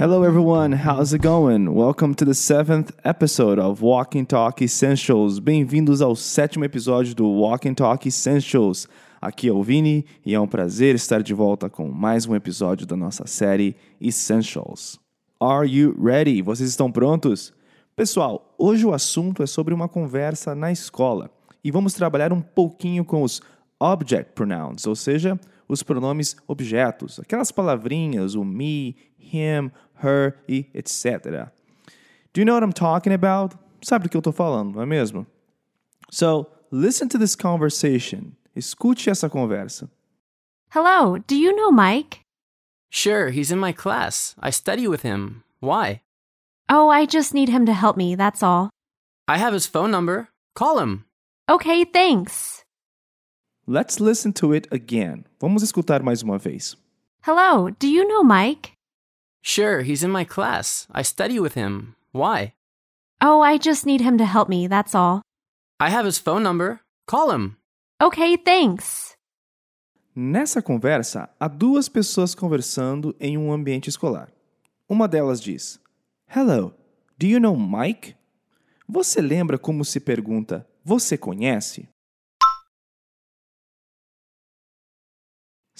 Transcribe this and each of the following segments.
Hello, everyone. How's it going? Welcome to the seventh episode of Walk and Talk Essentials. Bem-vindos ao sétimo episódio do Walk and Talk Essentials. Aqui é o Vini e é um prazer estar de volta com mais um episódio da nossa série Essentials. Are you ready? Vocês estão prontos? Pessoal, hoje o assunto é sobre uma conversa na escola e vamos trabalhar um pouquinho com os object pronouns, ou seja, os pronomes objetos, aquelas palavrinhas, o me, him, her e etc. Do you know what I'm talking about? Sabe do que eu estou falando, não é mesmo? So, listen to this conversation. Escute essa conversa. Hello, do you know Mike? Sure, he's in my class. I study with him. Why? Oh, I just need him to help me, that's all. I have his phone number. Call him. Okay, thanks. Let's listen to it again. Vamos escutar mais uma vez. Hello, do you know Mike? Sure, he's in my class. I study with him. Why? Oh, I just need him to help me, that's all. I have his phone number. Call him. Okay, thanks. Nessa conversa, há duas pessoas conversando em um ambiente escolar. Uma delas diz: Hello, do you know Mike? Você lembra como se pergunta: Você conhece?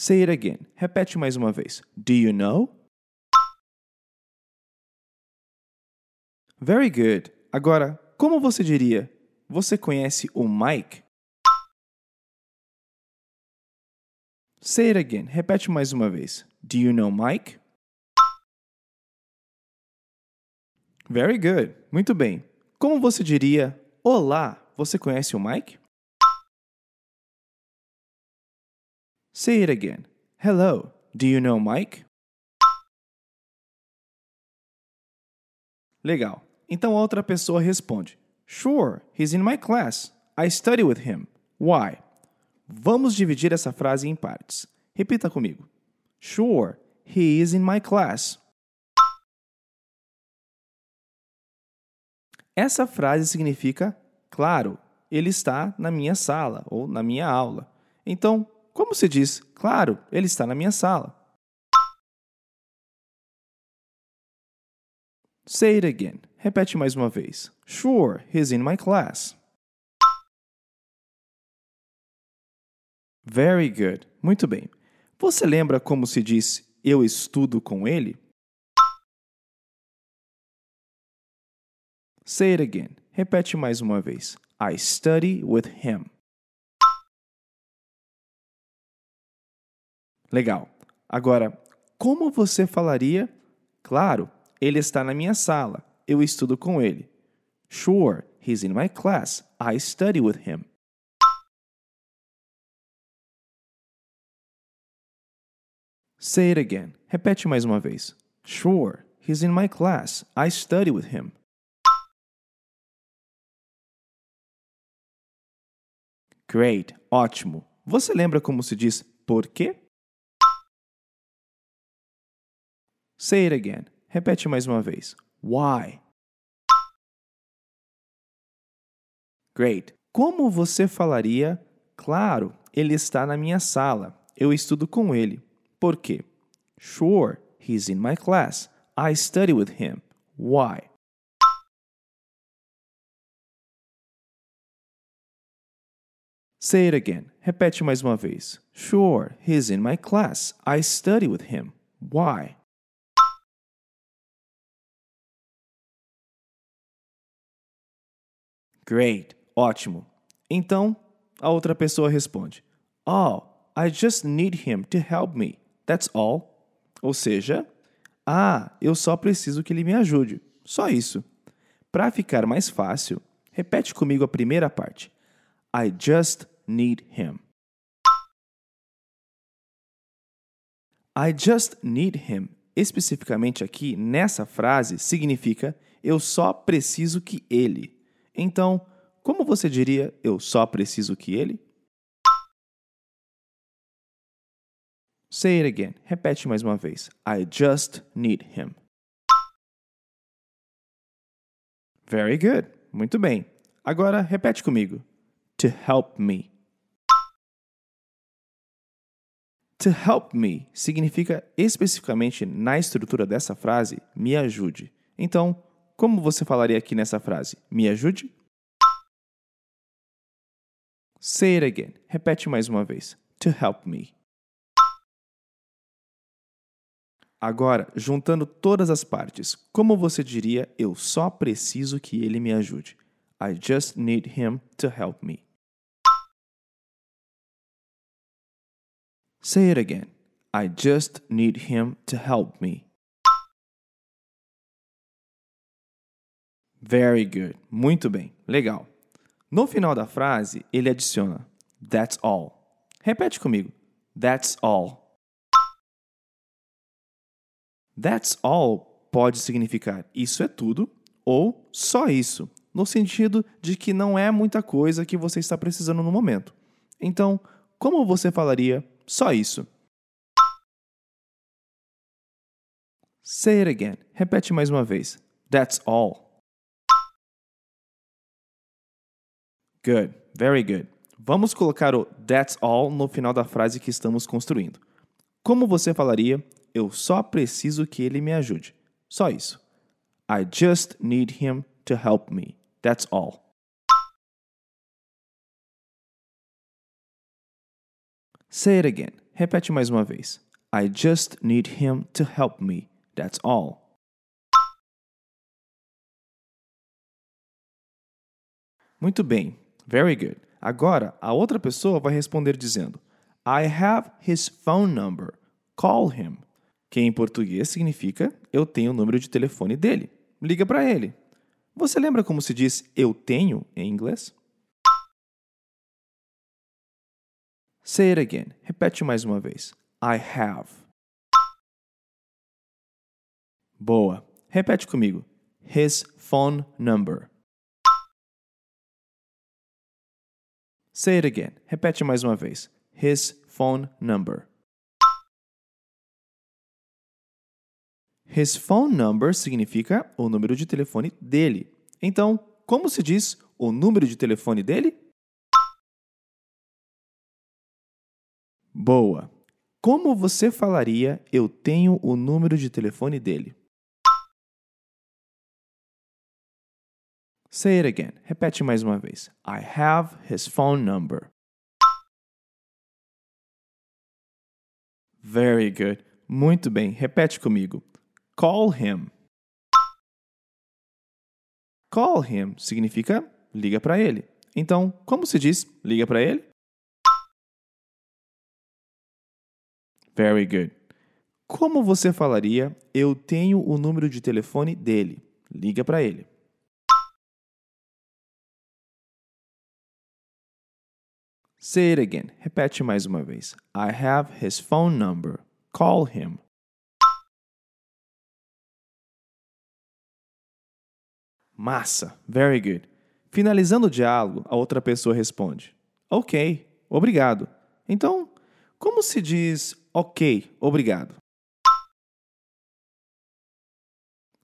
Say it again. Repete mais uma vez. Do you know? Very good. Agora, como você diria? Você conhece o Mike? Say it again. Repete mais uma vez. Do you know Mike? Very good. Muito bem. Como você diria? Olá, você conhece o Mike? Say it again. Hello, do you know Mike? Legal. Então a outra pessoa responde: Sure, he's in my class. I study with him. Why? Vamos dividir essa frase em partes. Repita comigo. Sure, he is in my class. Essa frase significa claro, ele está na minha sala ou na minha aula. Então, como se diz claro, ele está na minha sala? Say it again. Repete mais uma vez. Sure, he's in my class. Very good. Muito bem. Você lembra como se diz eu estudo com ele? Say it again. Repete mais uma vez. I study with him. Legal. Agora, como você falaria? Claro, ele está na minha sala. Eu estudo com ele. Sure, he's in my class. I study with him. Say it again. Repete mais uma vez. Sure, he's in my class. I study with him. Great, ótimo. Você lembra como se diz por quê? Say it again. Repete mais uma vez. Why? Great. Como você falaria? Claro, ele está na minha sala. Eu estudo com ele. Por quê? Sure, he's in my class. I study with him. Why? Say it again. Repete mais uma vez. Sure, he's in my class. I study with him. Why? Great. Ótimo. Então, a outra pessoa responde: Oh, I just need him to help me. That's all. Ou seja, ah, eu só preciso que ele me ajude. Só isso. Para ficar mais fácil, repete comigo a primeira parte. I just need him. I just need him, especificamente aqui nessa frase, significa eu só preciso que ele. Então, como você diria eu só preciso que ele? Say it again. Repete mais uma vez. I just need him. Very good. Muito bem. Agora repete comigo. To help me. To help me significa especificamente na estrutura dessa frase, me ajude. Então, como você falaria aqui nessa frase? Me ajude? Say it again. Repete mais uma vez. To help me. Agora, juntando todas as partes, como você diria eu só preciso que ele me ajude? I just need him to help me. Say it again. I just need him to help me. Very good. Muito bem. Legal. No final da frase, ele adiciona That's all. Repete comigo. That's all. That's all pode significar isso é tudo ou só isso, no sentido de que não é muita coisa que você está precisando no momento. Então, como você falaria só isso? Say it again. Repete mais uma vez. That's all. Good. Very good. Vamos colocar o that's all no final da frase que estamos construindo. Como você falaria eu só preciso que ele me ajude. Só isso. I just need him to help me. That's all. Say it again. Repete mais uma vez. I just need him to help me. That's all. Muito bem. Very good. Agora, a outra pessoa vai responder dizendo: I have his phone number. Call him que em português significa eu tenho o número de telefone dele. Liga para ele. Você lembra como se diz eu tenho em inglês? Say it again. Repete mais uma vez. I have. Boa. Repete comigo. His phone number. Say it again. Repete mais uma vez. His phone number. His phone number significa o número de telefone dele. Então, como se diz o número de telefone dele? Boa! Como você falaria eu tenho o número de telefone dele? Say it again. Repete mais uma vez. I have his phone number. Very good. Muito bem. Repete comigo. Call him. Call him significa liga para ele. Então, como se diz liga para ele? Very good. Como você falaria eu tenho o número de telefone dele? Liga para ele. Say it again. Repete mais uma vez. I have his phone number. Call him. Massa, very good. Finalizando o diálogo, a outra pessoa responde: Ok, obrigado. Então, como se diz ok, obrigado?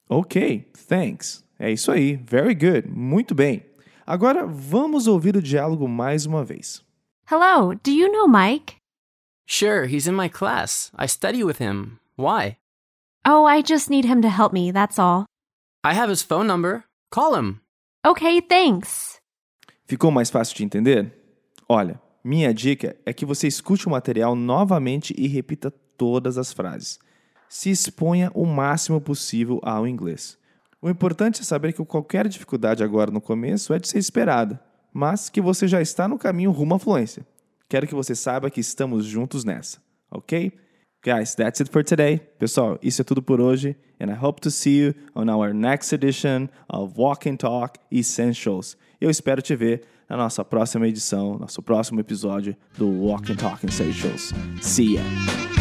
Ok, thanks. É isso aí, very good, muito bem. Agora vamos ouvir o diálogo mais uma vez. Hello, do you know Mike? Sure, he's in my class. I study with him. Why? Oh, I just need him to help me, that's all. I have his phone number. Call him. Okay, thanks. Ficou mais fácil de entender? Olha, minha dica é que você escute o material novamente e repita todas as frases. Se exponha o máximo possível ao inglês. O importante é saber que qualquer dificuldade agora no começo é de ser esperada, mas que você já está no caminho rumo à fluência. Quero que você saiba que estamos juntos nessa, ok? Guys, that's it for today. Pessoal, isso é tudo por hoje, and I hope to see you on our next edition of Walk and Talk Essentials. Eu espero te ver na nossa próxima edição, nosso próximo episódio do Walk and Talk Essentials. See ya!